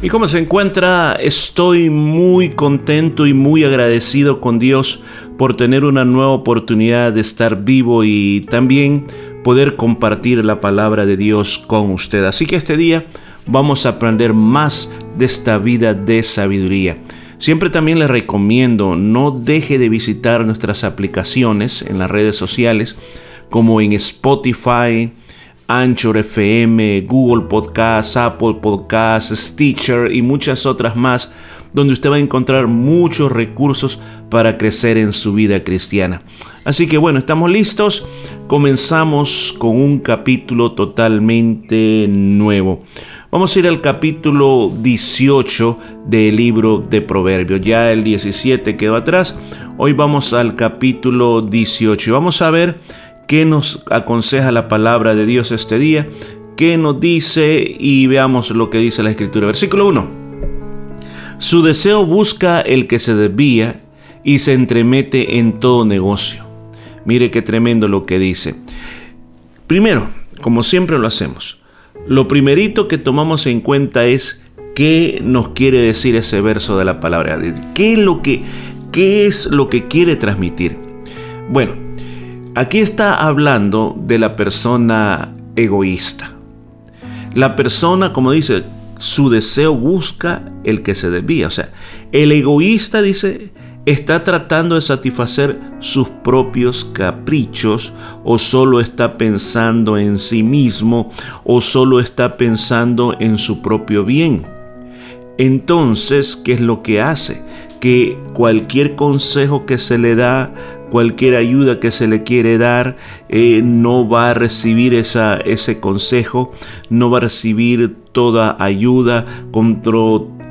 ¿Y cómo se encuentra? Estoy muy contento y muy agradecido con Dios por tener una nueva oportunidad de estar vivo y también poder compartir la palabra de Dios con usted. Así que este día vamos a aprender más de esta vida de sabiduría. Siempre también le recomiendo no deje de visitar nuestras aplicaciones en las redes sociales como en Spotify, Anchor FM, Google Podcasts, Apple Podcasts, Stitcher y muchas otras más, donde usted va a encontrar muchos recursos para crecer en su vida cristiana. Así que bueno, estamos listos. Comenzamos con un capítulo totalmente nuevo. Vamos a ir al capítulo 18 del libro de Proverbios. Ya el 17 quedó atrás. Hoy vamos al capítulo 18 y vamos a ver qué nos aconseja la palabra de Dios este día, qué nos dice y veamos lo que dice la escritura. Versículo 1. Su deseo busca el que se desvía y se entremete en todo negocio. Mire qué tremendo lo que dice. Primero, como siempre lo hacemos, lo primerito que tomamos en cuenta es qué nos quiere decir ese verso de la palabra. ¿Qué es lo que, qué es lo que quiere transmitir? Bueno, Aquí está hablando de la persona egoísta. La persona, como dice, su deseo busca el que se desvía. O sea, el egoísta dice, está tratando de satisfacer sus propios caprichos o solo está pensando en sí mismo o solo está pensando en su propio bien. Entonces, ¿qué es lo que hace? Que cualquier consejo que se le da, cualquier ayuda que se le quiere dar, eh, no va a recibir esa, ese consejo, no va a recibir toda ayuda contra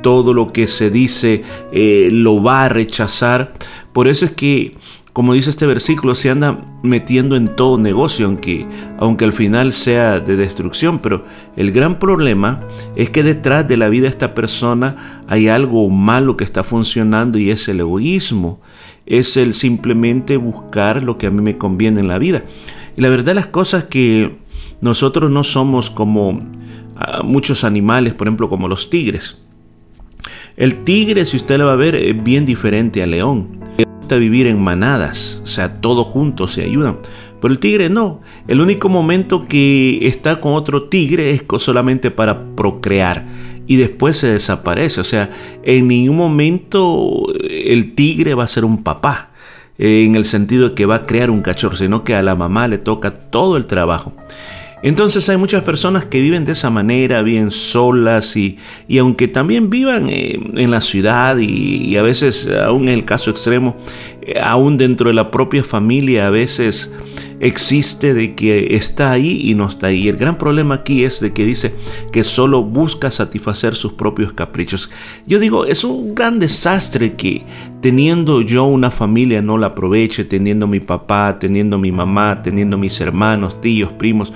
todo lo que se dice, eh, lo va a rechazar. Por eso es que, como dice este versículo, se anda metiendo en todo negocio, aunque, aunque al final sea de destrucción. Pero el gran problema es que detrás de la vida de esta persona hay algo malo que está funcionando y es el egoísmo es el simplemente buscar lo que a mí me conviene en la vida. Y la verdad las cosas que nosotros no somos como ah, muchos animales, por ejemplo como los tigres. El tigre, si usted lo va a ver, es bien diferente al león. Le gusta vivir en manadas, o sea, todos juntos se ayudan. Pero el tigre no. El único momento que está con otro tigre es solamente para procrear y después se desaparece. O sea, en ningún momento el tigre va a ser un papá, en el sentido de que va a crear un cachorro, sino que a la mamá le toca todo el trabajo. Entonces hay muchas personas que viven de esa manera, viven solas y, y aunque también vivan eh, en la ciudad y, a veces, aún en el caso extremo, eh, aún dentro de la propia familia, a veces existe de que está ahí y no está ahí. El gran problema aquí es de que dice que solo busca satisfacer sus propios caprichos. Yo digo, es un gran desastre que teniendo yo una familia no la aproveche, teniendo mi papá, teniendo mi mamá, teniendo mis hermanos, tíos, primos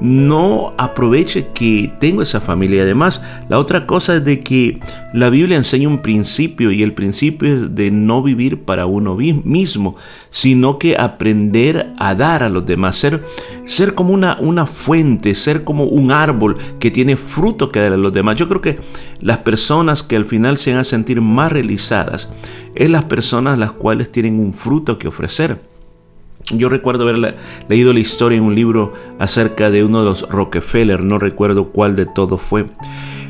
no aproveche que tengo esa familia. Además, la otra cosa es de que la Biblia enseña un principio y el principio es de no vivir para uno mismo, sino que aprender a dar a los demás, ser, ser como una, una fuente, ser como un árbol que tiene fruto que dar a los demás. Yo creo que las personas que al final se van a sentir más realizadas es las personas las cuales tienen un fruto que ofrecer. Yo recuerdo haber leído la historia en un libro acerca de uno de los Rockefeller, no recuerdo cuál de todos fue.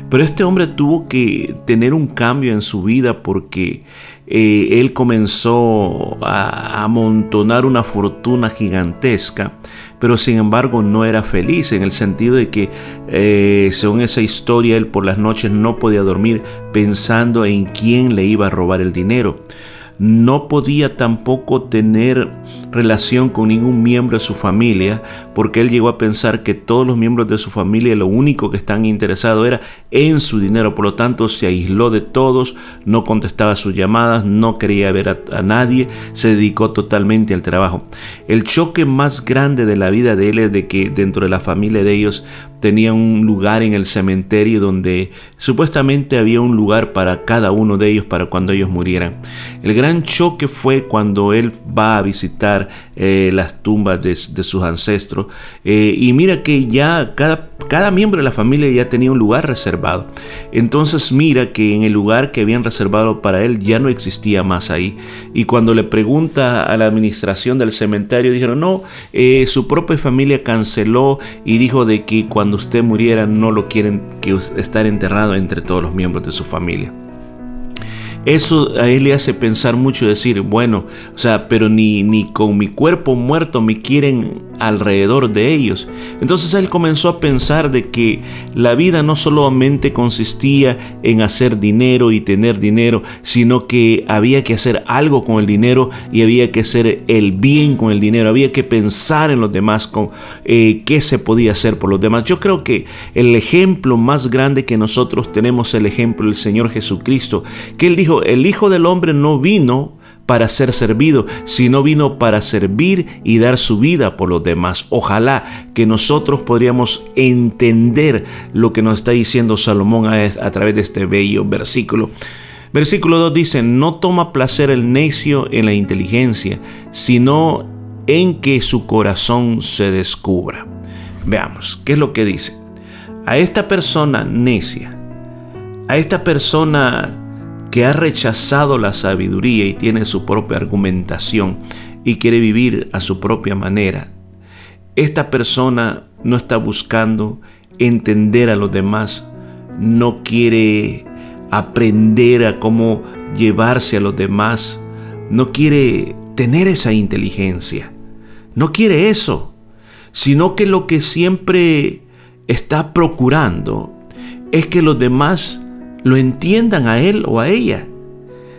Pero este hombre tuvo que tener un cambio en su vida porque eh, él comenzó a amontonar una fortuna gigantesca, pero sin embargo no era feliz en el sentido de que, eh, según esa historia, él por las noches no podía dormir pensando en quién le iba a robar el dinero. No podía tampoco tener relación con ningún miembro de su familia, porque él llegó a pensar que todos los miembros de su familia lo único que están interesados era en su dinero, por lo tanto se aisló de todos, no contestaba sus llamadas, no quería ver a, a nadie, se dedicó totalmente al trabajo. El choque más grande de la vida de él es de que dentro de la familia de ellos tenía un lugar en el cementerio donde supuestamente había un lugar para cada uno de ellos para cuando ellos murieran. El gran choque fue cuando él va a visitar eh, las tumbas de, sus ancestros eh, y mira que ya cada, cada miembro de la familia ya tenía un lugar reservado. Entonces mira que en el lugar que habían reservado para él ya no existía más ahí. Y cuando le pregunta a la administración del cementerio dijeron no, eh, su propia familia canceló y dijo de que cuando cuando usted muriera no lo quieren que estar enterrado entre todos los miembros de su familia. Eso a él le hace pensar mucho decir, bueno, o sea, pero ni, ni con mi cuerpo muerto me quieren alrededor de ellos. Entonces él comenzó a pensar de que la vida no solamente consistía en hacer dinero y tener dinero, sino que había que hacer algo con el dinero y había que hacer el bien con el dinero, había que pensar en los demás, con eh, qué se podía hacer por los demás. Yo creo que el ejemplo más grande que nosotros tenemos es el ejemplo del Señor Jesucristo, que él dijo, el Hijo del Hombre no vino para ser servido, sino vino para servir y dar su vida por los demás. Ojalá que nosotros podríamos entender lo que nos está diciendo Salomón a, través de este bello versículo. Versículo 2 dice, no toma placer el necio en la inteligencia, sino en que su corazón se descubra. Veamos, ¿qué es lo que dice? A esta persona necia, a esta persona que ha rechazado la sabiduría y tiene su propia argumentación y quiere vivir a su propia manera, esta persona no está buscando entender a los demás, no quiere aprender a cómo llevarse a los demás, no quiere tener esa inteligencia, no quiere eso, sino que lo que siempre está procurando es que los demás lo entiendan a él o a ella.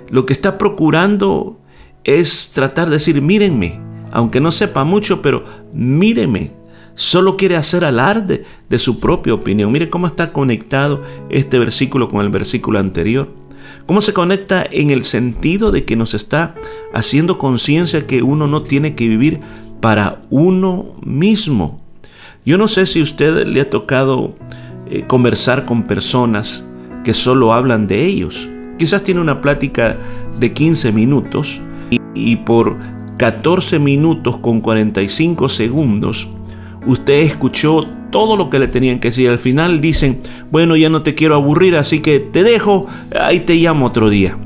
Lo que está procurando es tratar de decir, mírenme, aunque no sepa mucho, pero mírenme. Solo quiere hacer alarde de su propia opinión. Mire cómo está conectado este versículo con el versículo anterior. Cómo se conecta en el sentido de que nos está haciendo conciencia que uno no tiene que vivir para uno mismo. Yo no sé si a usted le ha tocado eh, conversar con personas que solo hablan de ellos. Quizás tiene una plática de 15 minutos y, por 14 minutos con 45 segundos usted escuchó todo lo que le tenían que decir. Al final dicen, bueno, ya no te quiero aburrir, así que te dejo, ahí te llamo otro día.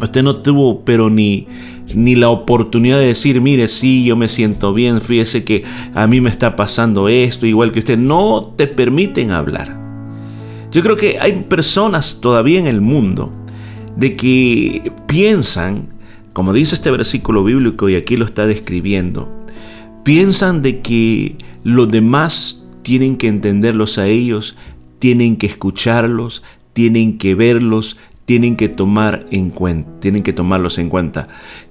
Usted no tuvo, pero ni, ni la oportunidad de decir, mire, sí, yo me siento bien, fíjese que a mí me está pasando esto, igual que usted. No te permiten hablar. Yo creo que hay personas todavía en el mundo de que piensan, como dice este versículo bíblico y aquí lo está describiendo, piensan de que los demás tienen que entenderlos a ellos, tienen que escucharlos, tienen que verlos, tienen que tomar en cuenta, tienen que tomarlos en cuenta.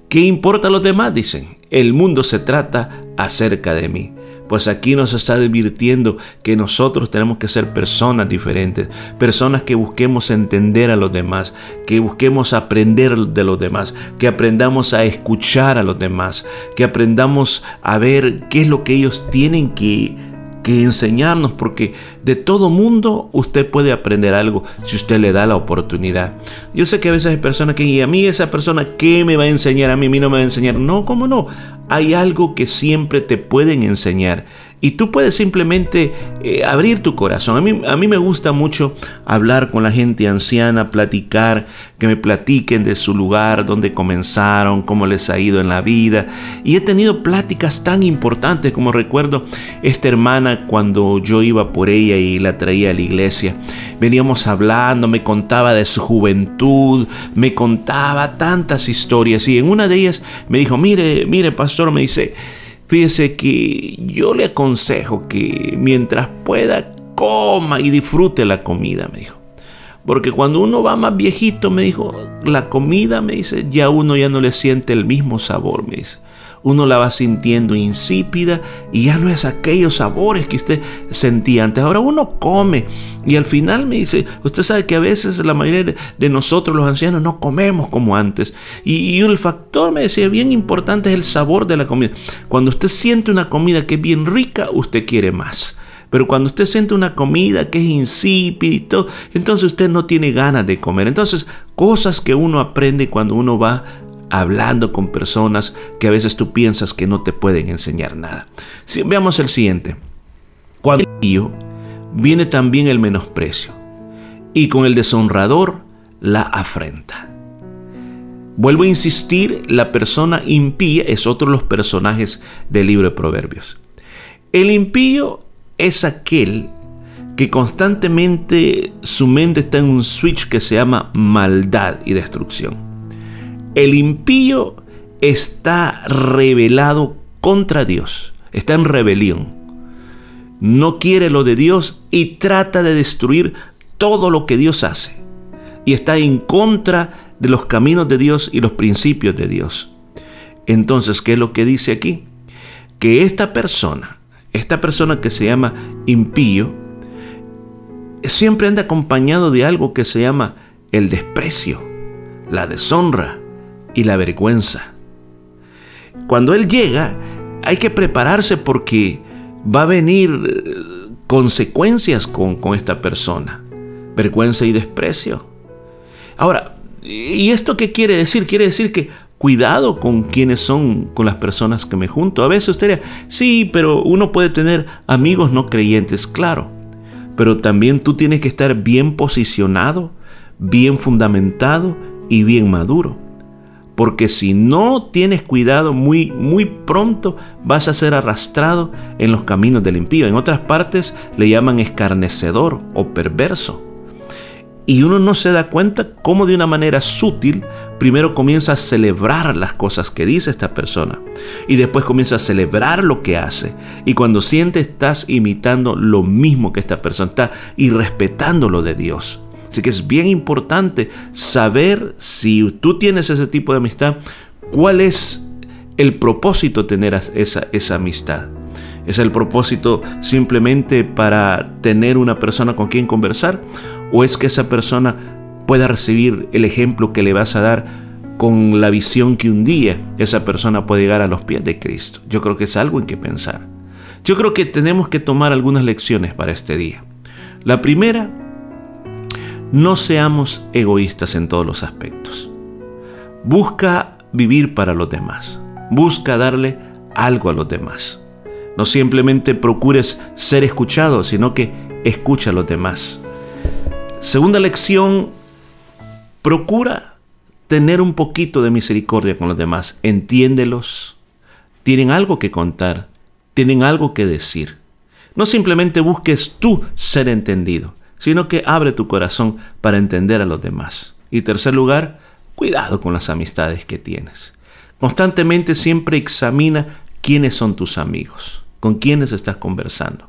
¿Qué importa a los demás? Dicen. El mundo se trata acerca de mí. Pues aquí nos está advirtiendo que nosotros tenemos que ser personas diferentes, personas que busquemos entender a los demás, que busquemos aprender de los demás, que aprendamos a escuchar a los demás, que aprendamos a ver qué es lo que ellos tienen que que enseñarnos porque de todo mundo usted puede aprender algo si usted le da la oportunidad. Yo sé que a veces hay personas que y a mí esa persona ¿qué me va a enseñar? A mí, a mí no me va a enseñar. No, ¿cómo no? Hay algo que siempre te pueden enseñar y tú puedes simplemente eh, abrir tu corazón. A mí, a mí me gusta mucho hablar con la gente anciana, platicar, que me platiquen de su lugar, dónde comenzaron, cómo les ha ido en la vida. Y he tenido pláticas tan importantes como recuerdo esta hermana cuando yo iba por ella y la traía a la iglesia. Veníamos hablando, me contaba de su juventud, me contaba tantas historias y en una de ellas me dijo, mire, mire, pastor, me dice, Fíjese que yo le aconsejo que mientras pueda coma y disfrute la comida, me dijo. Porque cuando uno va más viejito, me dijo, la comida, me dice, ya uno ya no le siente el mismo sabor, me dice uno la va sintiendo insípida y ya no es aquellos sabores que usted sentía antes. Ahora uno come y al final me dice, usted sabe que a veces la mayoría de nosotros los ancianos no comemos como antes. Y, el factor, me decía, bien importante es el sabor de la comida. Cuando usted siente una comida que es bien rica, usted quiere más. Pero cuando usted siente una comida que es insípida y todo, entonces usted no tiene ganas de comer. Entonces, cosas que uno aprende cuando uno va hablando con personas que a veces tú piensas que no te pueden enseñar nada. Si, veamos el siguiente. Cuando viene también el menosprecio y con el deshonrador la afrenta. Vuelvo a insistir, la persona impía es otro de los personajes del libro de Proverbios. El impío es aquel que constantemente su mente está en un switch que se llama maldad y destrucción. El impío está rebelado contra Dios, está en rebelión. No quiere lo de Dios y trata de destruir todo lo que Dios hace. Y está en contra de los caminos de Dios y los principios de Dios. Entonces, ¿qué es lo que dice aquí? Que esta persona, esta persona que se llama impío, siempre anda acompañado de algo que se llama el desprecio, la deshonra, y la vergüenza. Cuando Él llega, hay que prepararse porque va a venir eh, consecuencias con, con esta persona. Vergüenza y desprecio. Ahora, ¿y esto qué quiere decir? Quiere decir que cuidado con quienes son, con las personas que me junto. A veces usted diría, sí, pero uno puede tener amigos no creyentes, claro. Pero también tú tienes que estar bien posicionado, bien fundamentado y bien maduro porque si no tienes cuidado muy muy pronto vas a ser arrastrado en los caminos del impío. En otras partes le llaman escarnecedor o perverso. Y uno no se da cuenta cómo de una manera sutil primero comienza a celebrar las cosas que dice esta persona y después comienza a celebrar lo que hace. Y cuando siente estás imitando lo mismo que esta persona, está irrespetando lo de Dios. Así que es bien importante saber si tú tienes ese tipo de amistad, cuál es el propósito de tener esa, esa amistad. ¿Es el propósito simplemente para tener una persona con quien conversar? ¿O es que esa persona pueda recibir el ejemplo que le vas a dar con la visión que un día esa persona puede llegar a los pies de Cristo? Yo creo que es algo en que pensar. Yo creo que tenemos que tomar algunas lecciones para este día. La primera no seamos egoístas en todos los aspectos. Busca vivir para los demás. Busca darle algo a los demás. No simplemente procures ser escuchado, sino que escucha a los demás. Segunda lección, procura tener un poquito de misericordia con los demás. Entiéndelos. Tienen algo que contar. Tienen algo que decir. No simplemente busques tú ser entendido sino que abre tu corazón para entender a los demás. Y tercer lugar, cuidado con las amistades que tienes. Constantemente siempre examina quiénes son tus amigos, con quiénes estás conversando.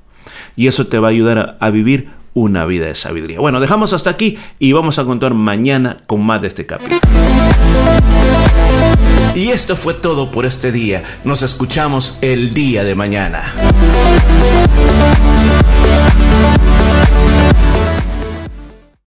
Y eso te va a ayudar a, vivir una vida de sabiduría. Bueno, dejamos hasta aquí y vamos a contar mañana con más de este capítulo. Y esto fue todo por este día. Nos escuchamos el día de mañana.